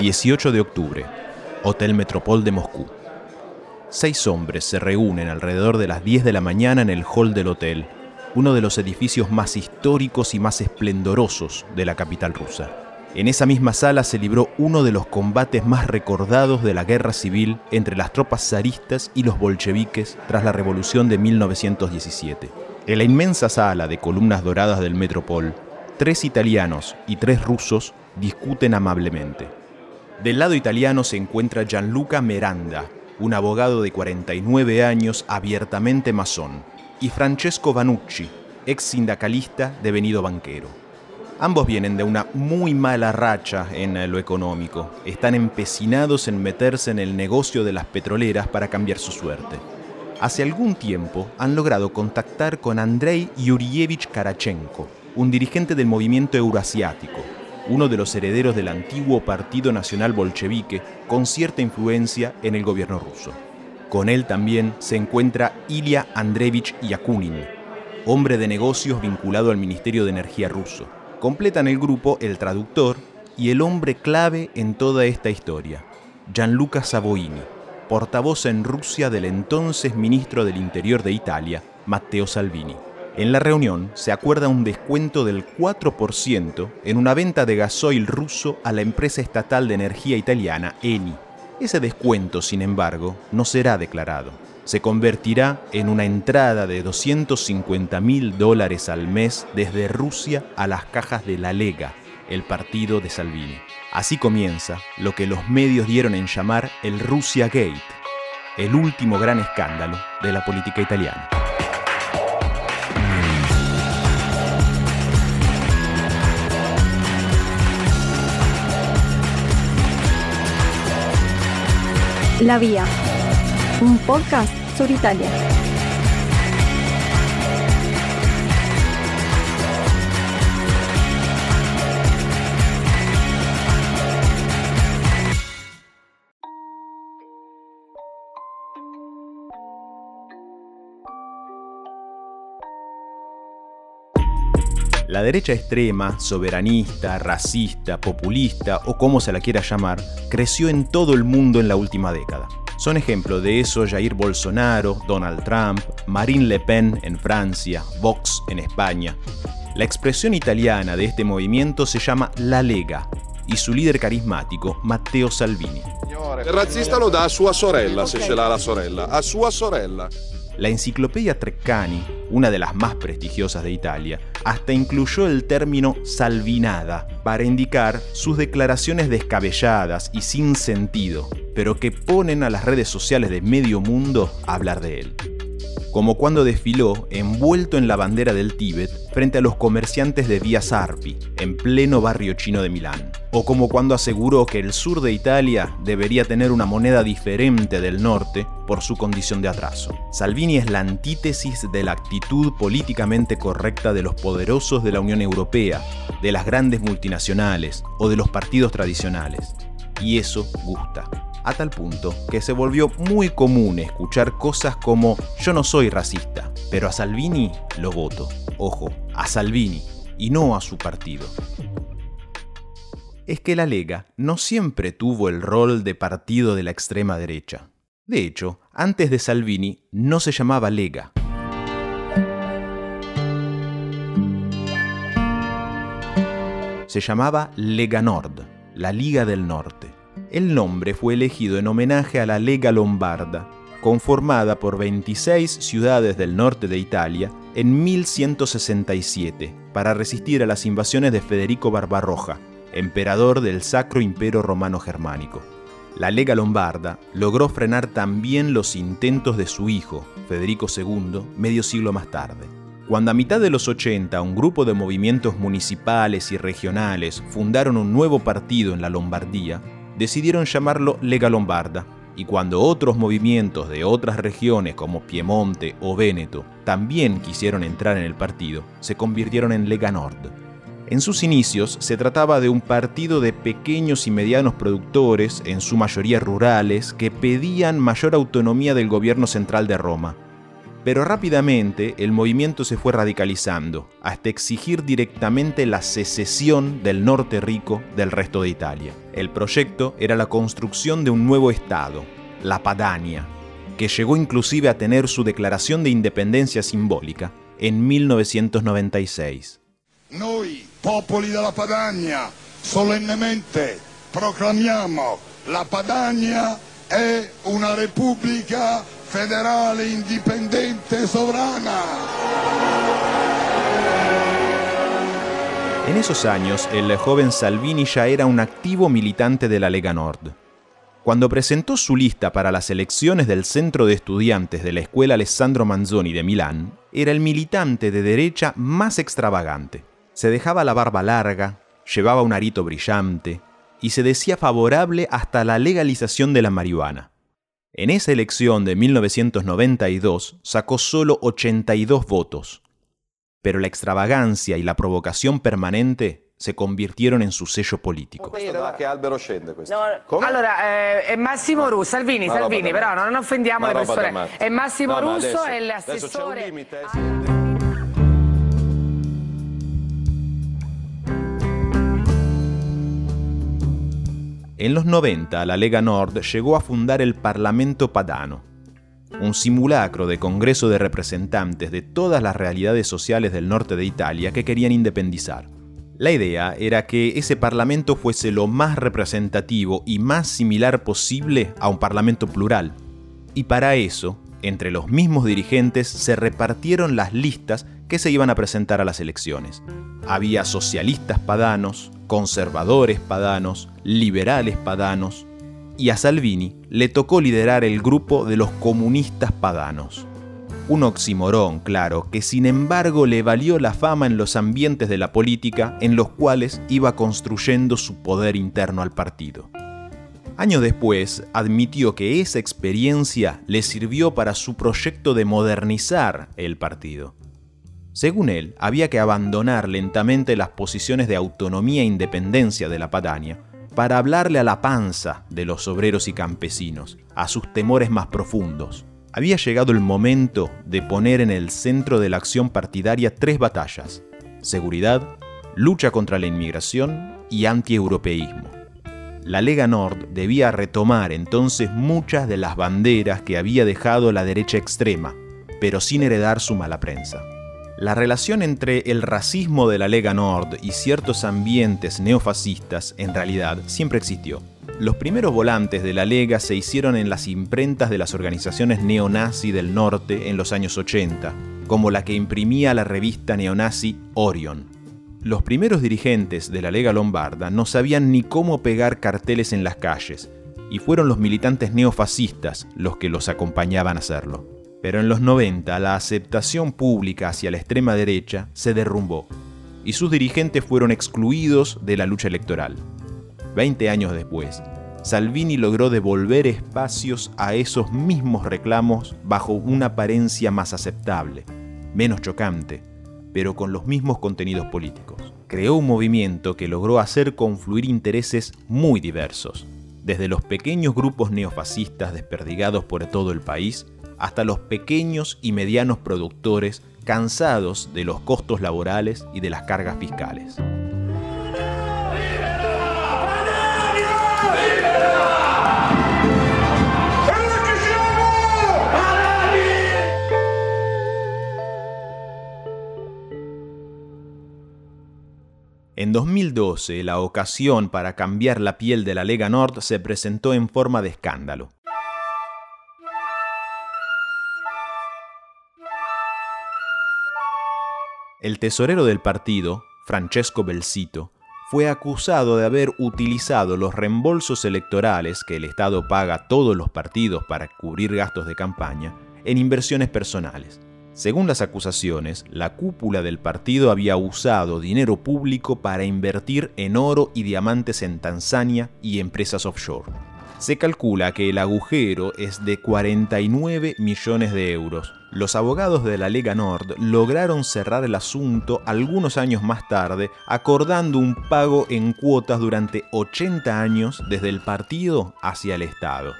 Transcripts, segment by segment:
18 de octubre, Hotel Metropol de Moscú. Seis hombres se reúnen alrededor de las 10 de la mañana en el hall del hotel, uno de los edificios más históricos y más esplendorosos de la capital rusa. En esa misma sala se libró uno de los combates más recordados de la guerra civil entre las tropas zaristas y los bolcheviques tras la revolución de 1917. En la inmensa sala de columnas doradas del Metropol, tres italianos y tres rusos discuten amablemente. Del lado italiano se encuentra Gianluca Miranda, un abogado de 49 años abiertamente masón, y Francesco Vanucci, ex sindicalista devenido banquero. Ambos vienen de una muy mala racha en lo económico. Están empecinados en meterse en el negocio de las petroleras para cambiar su suerte. Hace algún tiempo han logrado contactar con Andrei Yurievich Karachenko, un dirigente del movimiento euroasiático, uno de los herederos del antiguo Partido Nacional Bolchevique, con cierta influencia en el gobierno ruso. Con él también se encuentra Ilya Andreevich Yakunin, hombre de negocios vinculado al Ministerio de Energía ruso. Completan el grupo el traductor y el hombre clave en toda esta historia, Gianluca Savoini, portavoz en Rusia del entonces ministro del Interior de Italia, Matteo Salvini. En la reunión se acuerda un descuento del 4% en una venta de gasoil ruso a la empresa estatal de energía italiana Eni. Ese descuento, sin embargo, no será declarado. Se convertirá en una entrada de 250 mil dólares al mes desde Rusia a las cajas de la Lega, el partido de Salvini. Así comienza lo que los medios dieron en llamar el Russia Gate, el último gran escándalo de la política italiana. La Vía, un podcast sobre Italia. La derecha extrema, soberanista, racista, populista o como se la quiera llamar, creció en todo el mundo en la última década. Son ejemplo de eso Jair Bolsonaro, Donald Trump, Marine Le Pen en Francia, Vox en España. La expresión italiana de este movimiento se llama La Lega y su líder carismático, Matteo Salvini. El racista lo da a sua sorella, se ce l'ha la sorella, a sua sorella. La enciclopedia Treccani, una de las más prestigiosas de Italia, hasta incluyó el término salvinada para indicar sus declaraciones descabelladas y sin sentido, pero que ponen a las redes sociales de medio mundo a hablar de él como cuando desfiló envuelto en la bandera del Tíbet frente a los comerciantes de Via Sarpi, en pleno barrio chino de Milán, o como cuando aseguró que el sur de Italia debería tener una moneda diferente del norte por su condición de atraso. Salvini es la antítesis de la actitud políticamente correcta de los poderosos de la Unión Europea, de las grandes multinacionales o de los partidos tradicionales. Y eso gusta a tal punto que se volvió muy común escuchar cosas como yo no soy racista, pero a Salvini lo voto. Ojo, a Salvini y no a su partido. Es que la Lega no siempre tuvo el rol de partido de la extrema derecha. De hecho, antes de Salvini no se llamaba Lega. Se llamaba Lega Nord, la Liga del Norte. El nombre fue elegido en homenaje a la Lega Lombarda, conformada por 26 ciudades del norte de Italia en 1167 para resistir a las invasiones de Federico Barbarroja, emperador del Sacro Imperio Romano Germánico. La Lega Lombarda logró frenar también los intentos de su hijo, Federico II, medio siglo más tarde. Cuando a mitad de los 80 un grupo de movimientos municipales y regionales fundaron un nuevo partido en la Lombardía, decidieron llamarlo Lega Lombarda, y cuando otros movimientos de otras regiones como Piemonte o Véneto también quisieron entrar en el partido, se convirtieron en Lega Nord. En sus inicios se trataba de un partido de pequeños y medianos productores, en su mayoría rurales, que pedían mayor autonomía del gobierno central de Roma. Pero rápidamente el movimiento se fue radicalizando, hasta exigir directamente la secesión del norte rico del resto de Italia. El proyecto era la construcción de un nuevo Estado, la Padania, que llegó inclusive a tener su declaración de independencia simbólica en 1996. Noi, popoli della Padania, solennemente proclamiamo la Padania è una repubblica federale indipendente sovrana. En esos años, el joven Salvini ya era un activo militante de la Lega Nord. Cuando presentó su lista para las elecciones del Centro de Estudiantes de la Escuela Alessandro Manzoni de Milán, era el militante de derecha más extravagante. Se dejaba la barba larga, llevaba un arito brillante y se decía favorable hasta la legalización de la marihuana. En esa elección de 1992 sacó solo 82 votos, pero la extravagancia y la provocación permanente se convirtieron en su sello político. Da che albero scende questo? No, Come? allora, eh, è Massimo Russo, Salvini, Una Salvini, però non offendiamo Una le persone. È Massimo No, ma Russo, adesso- è Adesso c'è un l'assessore. limite. eh. En los 90, la Lega Nord llegó a fundar el Parlamento Padano, un simulacro de Congreso de representantes de todas las realidades sociales del norte de Italia que querían independizar. La idea era que ese parlamento fuese lo más representativo y más similar posible a un parlamento plural. Y para eso, entre los mismos dirigentes se repartieron las listas que se iban a presentar a las elecciones. Había socialistas padanos, conservadores padanos, liberales padanos, y a Salvini le tocó liderar el grupo de los comunistas padanos. Un oximorón, claro, que sin embargo le valió la fama en los ambientes de la política en los cuales iba construyendo su poder interno al partido. Años después, admitió que esa experiencia le sirvió para su proyecto de modernizar el partido. Según él, había que abandonar lentamente las posiciones de autonomía e independencia de la Padania para hablarle a la panza de los obreros y campesinos, a sus temores más profundos. Había llegado el momento de poner en el centro de la acción partidaria tres batallas, seguridad, lucha contra la inmigración y antieuropeísmo. La Lega Nord debía retomar entonces muchas de las banderas que había dejado la derecha extrema, pero sin heredar su mala prensa. La relación entre el racismo de la Lega Nord y ciertos ambientes neofascistas en realidad siempre existió. Los primeros volantes de la Lega se hicieron en las imprentas de las organizaciones neonazi del norte en los años 80, como la que imprimía la revista neonazi Orion. Los primeros dirigentes de la Lega Lombarda no sabían ni cómo pegar carteles en las calles, y fueron los militantes neofascistas los que los acompañaban a hacerlo. Pero en los 90 la aceptación pública hacia la extrema derecha se derrumbó, y sus dirigentes fueron excluidos de la lucha electoral. Veinte años después, Salvini logró devolver espacios a esos mismos reclamos bajo una apariencia más aceptable, menos chocante, pero con los mismos contenidos políticos. Creó un movimiento que logró hacer confluir intereses muy diversos, desde los pequeños grupos neofascistas desperdigados por todo el país hasta los pequeños y medianos productores cansados de los costos laborales y de las cargas fiscales. En 2012, la ocasión para cambiar la piel de la Lega Nord se presentó en forma de escándalo. El tesorero del partido, Francesco Belsito, fue acusado de haber utilizado los reembolsos electorales que el Estado paga a todos los partidos para cubrir gastos de campaña en inversiones personales. Según las acusaciones, la cúpula del partido había usado dinero público para invertir en oro y diamantes en Tanzania y empresas offshore. Se calcula que el agujero es de 49 millones de euros. Los abogados de la Lega Nord lograron cerrar el asunto algunos años más tarde, acordando un pago en cuotas durante 80 años desde el partido hacia el Estado.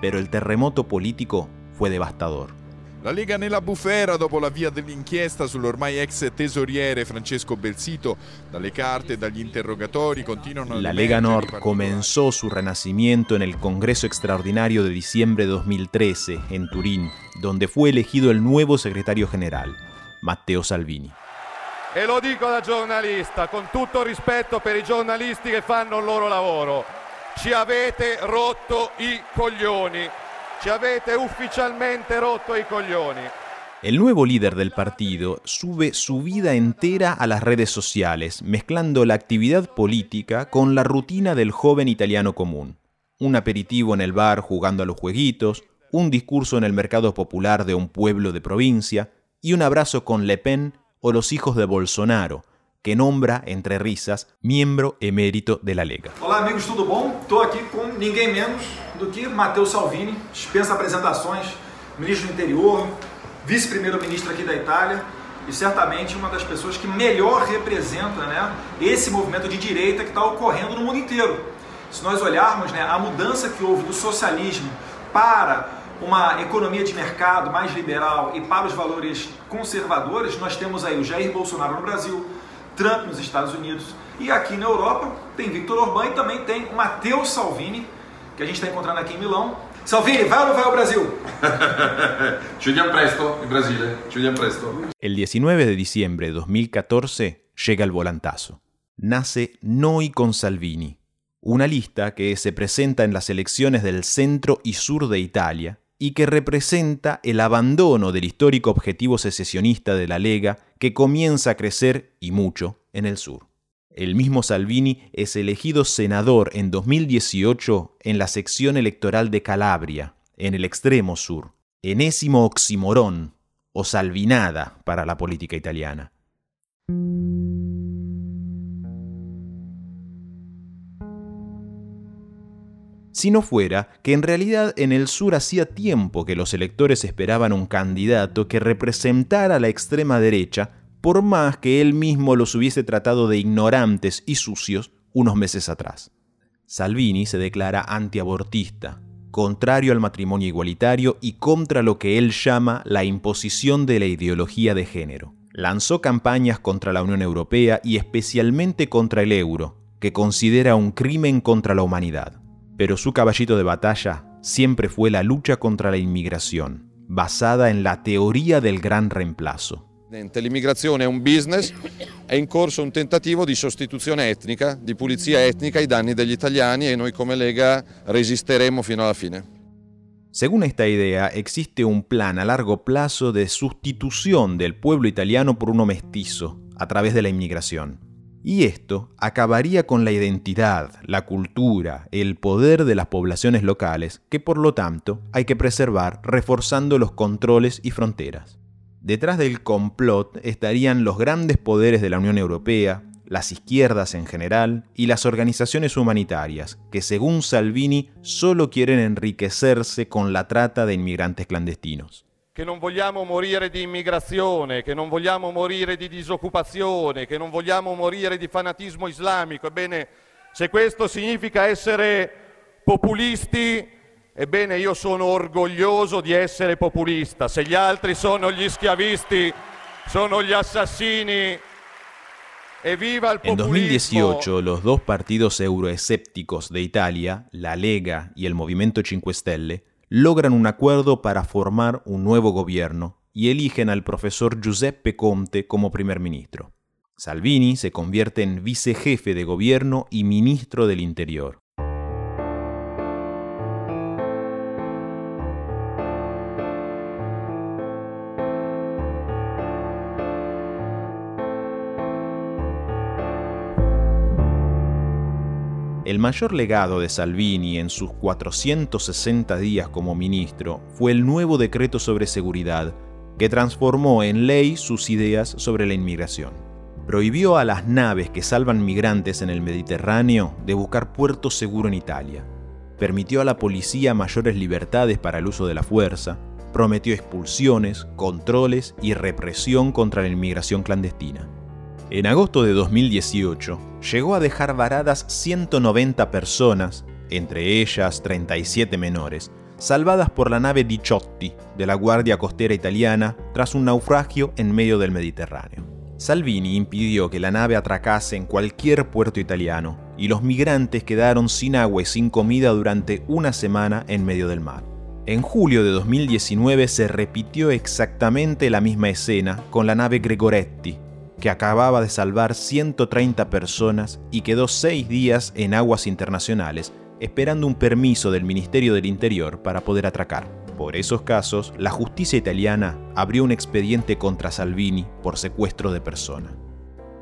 Pero el terremoto político fue devastador. La Lega nella bufera dopo l'avvio dell'inchiesta sull'ormai ex tesoriere Francesco Belsito. Dalle carte e dagli interrogatori continuano La Lega Nord comenzó su renacimiento en el Congreso Extraordinario de diciembre de 2013 en Turín, donde fue elegido el nuevo secretario general, Matteo Salvini. E lo dico da giornalista, con tutto rispetto per i giornalisti che fanno il loro lavoro. Ci avete rotto i coglioni. El nuevo líder del partido sube su vida entera a las redes sociales, mezclando la actividad política con la rutina del joven italiano común. Un aperitivo en el bar jugando a los jueguitos, un discurso en el mercado popular de un pueblo de provincia y un abrazo con Le Pen o los hijos de Bolsonaro, que nombra, entre risas, miembro emérito de la Lega. Olá amigos, tudo bom? Estou aqui com ninguém menos do que Matteo Salvini, dispensa apresentações, ministro do interior, vice-primeiro-ministro aqui da Itália e certamente uma das pessoas que melhor representa né, esse movimento de direita que está ocorrendo no mundo inteiro. Se nós olharmos né, a mudança que houve do socialismo para uma economia de mercado mais liberal e para os valores conservadores, nós temos aí o Jair Bolsonaro no Brasil, Trump nos Estados Unidos e aqui na Europa tem Victor Orbán e também tem Matteo Salvini, que a gente está encontrando aqui em Milão. Salvini, vai ou não vai ao Brasil? Vediamo presto in Brasile, ci vediamo presto. El 19 de diciembre de 2014 llega el volantazo. Nace Noi con Salvini, una lista que se presenta en las elecciones del centro y sur de Italia y que representa el abandono del histórico objetivo secesionista de la Lega que comienza a crecer y mucho en el sur. El mismo Salvini es elegido senador en 2018 en la sección electoral de Calabria, en el extremo sur, enésimo oximorón o salvinada para la política italiana. Si no fuera que en realidad en el sur hacía tiempo que los electores esperaban un candidato que representara a la extrema derecha, por más que él mismo los hubiese tratado de ignorantes y sucios unos meses atrás. Salvini se declara antiabortista, contrario al matrimonio igualitario y contra lo que él llama la imposición de la ideología de género. Lanzó campañas contra la Unión Europea y especialmente contra el euro, que considera un crimen contra la humanidad pero su caballito de batalla siempre fue la lucha contra la inmigración, basada en la teoría del gran reemplazo. L'immigrazione è un business, è in corso un tentativo di sostituzione etnica, di pulizia etnica ai danni degli italiani e noi come Lega resisteremo fino alla fine. Según esta idea, existe un plan a largo plazo de sustitución del pueblo italiano por uno mestizo a través de la inmigración. Y esto acabaría con la identidad, la cultura, el poder de las poblaciones locales, que por lo tanto hay que preservar reforzando los controles y fronteras. Detrás del complot estarían los grandes poderes de la Unión Europea, las izquierdas en general y las organizaciones humanitarias, que según Salvini solo quieren enriquecerse con la trata de inmigrantes clandestinos. Che non vogliamo morire di immigrazione, che non vogliamo morire di disoccupazione, che non vogliamo morire di fanatismo islamico. Ebbene, se questo significa essere populisti, ebbene io sono orgoglioso di essere populista. Se gli altri sono gli schiavisti, sono gli assassini. E viva il En populismo. 2018, los dos partidos euroescépticos de Italia, la Lega y el Movimiento 5 Stelle, logran un acuerdo para formar un nuevo gobierno y eligen al profesor Giuseppe Conte como primer ministro. Salvini se convierte en vicejefe de gobierno y ministro del Interior. Mayor legado de Salvini en sus 460 días como ministro fue el nuevo decreto sobre seguridad, que transformó en ley sus ideas sobre la inmigración. Prohibió a las naves que salvan migrantes en el Mediterráneo de buscar puerto seguro en Italia. Permitió a la policía mayores libertades para el uso de la fuerza. Prometió expulsiones, controles y represión contra la inmigración clandestina. En agosto de 2018, llegó a dejar varadas 190 personas, entre ellas 37 menores, salvadas por la nave Diciotti de la Guardia Costera Italiana tras un naufragio en medio del Mediterráneo. Salvini impidió que la nave atracase en cualquier puerto italiano y los migrantes quedaron sin agua y sin comida durante una semana en medio del mar. En julio de 2019 se repitió exactamente la misma escena con la nave Gregoretti, que acababa de salvar 130 personas y quedó seis días en aguas internacionales esperando un permiso del Ministerio del Interior para poder atracar. Por esos casos, la justicia italiana abrió un expediente contra Salvini por secuestro de persona.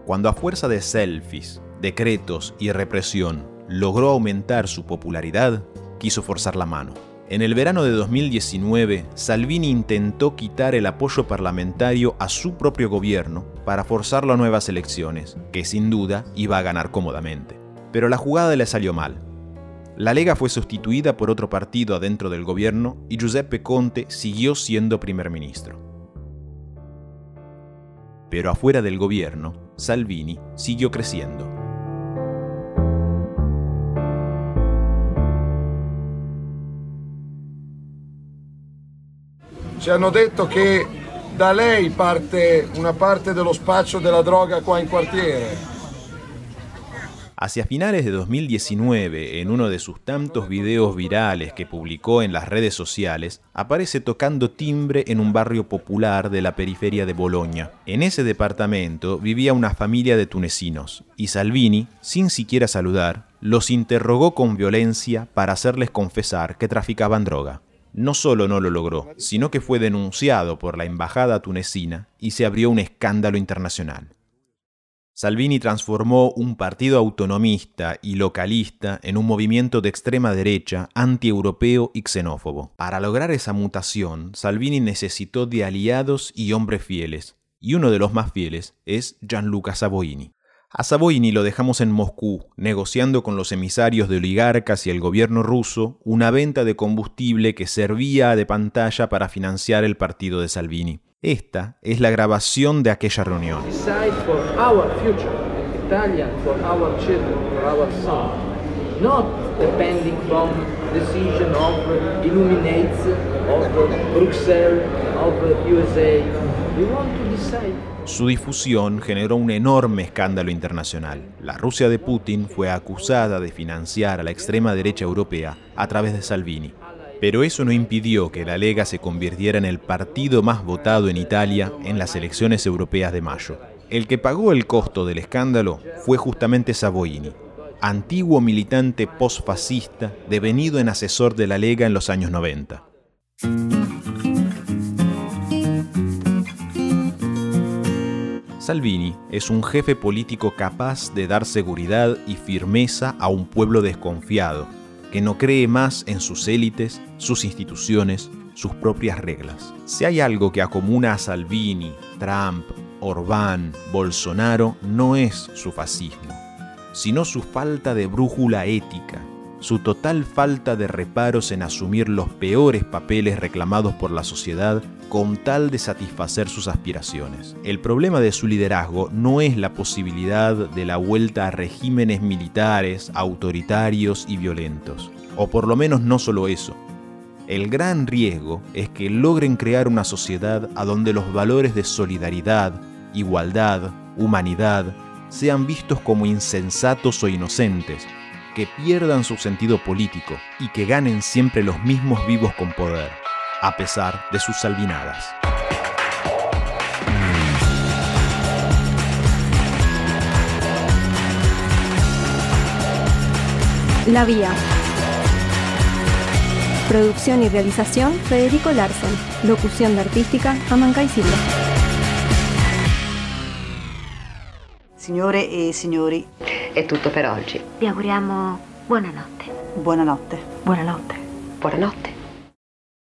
Cuando a fuerza de selfies, decretos y represión logró aumentar su popularidad, quiso forzar la mano. En el verano de 2019, Salvini intentó quitar el apoyo parlamentario a su propio gobierno para forzarlo a nuevas elecciones, que sin duda iba a ganar cómodamente. Pero la jugada le salió mal. La Lega fue sustituida por otro partido adentro del gobierno y Giuseppe Conte siguió siendo primer ministro. Pero afuera del gobierno, Salvini siguió creciendo. Ci hanno detto che da lei parte una parte dello spaccio della droga qua in quartiere. Hacia finales de 2019, en uno de sus tantos videos virales que publicó en las redes sociales, aparece tocando timbre en un barrio popular de la periferia de Bolonia. En ese departamento vivía una familia de tunecinos, y Salvini, sin siquiera saludar, los interrogó con violencia para hacerles confesar que traficaban droga. No solo no lo logró, sino que fue denunciado por la embajada tunecina y se abrió un escándalo internacional. Salvini transformó un partido autonomista y localista en un movimiento de extrema derecha, antieuropeo y xenófobo. Para lograr esa mutación, Salvini necesitó de aliados y hombres fieles, y uno de los más fieles es Gianluca Savoini. A Savoini lo dejamos en Moscú, negociando con los emisarios de oligarcas y el gobierno ruso una venta de combustible que servía de pantalla para financiar el partido de Salvini. Esta es la grabación de aquella reunión. Su difusión generó un enorme escándalo internacional. La Rusia de Putin fue acusada de financiar a la extrema derecha europea a través de Salvini. Pero eso no impidió que la Lega se convirtiera en el partido más votado en Italia en las elecciones europeas de mayo. El que pagó el costo del escándalo fue justamente Savoini, antiguo militante postfascista devenido en asesor de la Lega en los años 90. Salvini es un jefe político capaz de dar seguridad y firmeza a un pueblo desconfiado, que no cree más en sus élites, sus instituciones, sus propias reglas. Si hay algo que acomuna a Salvini, Trump, Orbán, Bolsonaro, no es su fascismo, sino su falta de brújula ética, su total falta de reparos en asumir los peores papeles reclamados por la sociedad con tal de satisfacer sus aspiraciones. El problema de su liderazgo no es la posibilidad de la vuelta a regímenes militares, autoritarios y violentos, o por lo menos no solo eso. El gran riesgo es que logren crear una sociedad a donde los valores de solidaridad, igualdad, humanidad, sean vistos como insensatos o inocentes, que pierdan su sentido político y que ganen siempre los mismos vivos con poder, a pesar de sus salvinadas. La Vía. Producción y realización Federico Larsen. Locución de artística Amanca y Silva. Signore e signori, è tutto per oggi. Vi auguriamo buonanotte. buonanotte. Buonanotte. Buonanotte.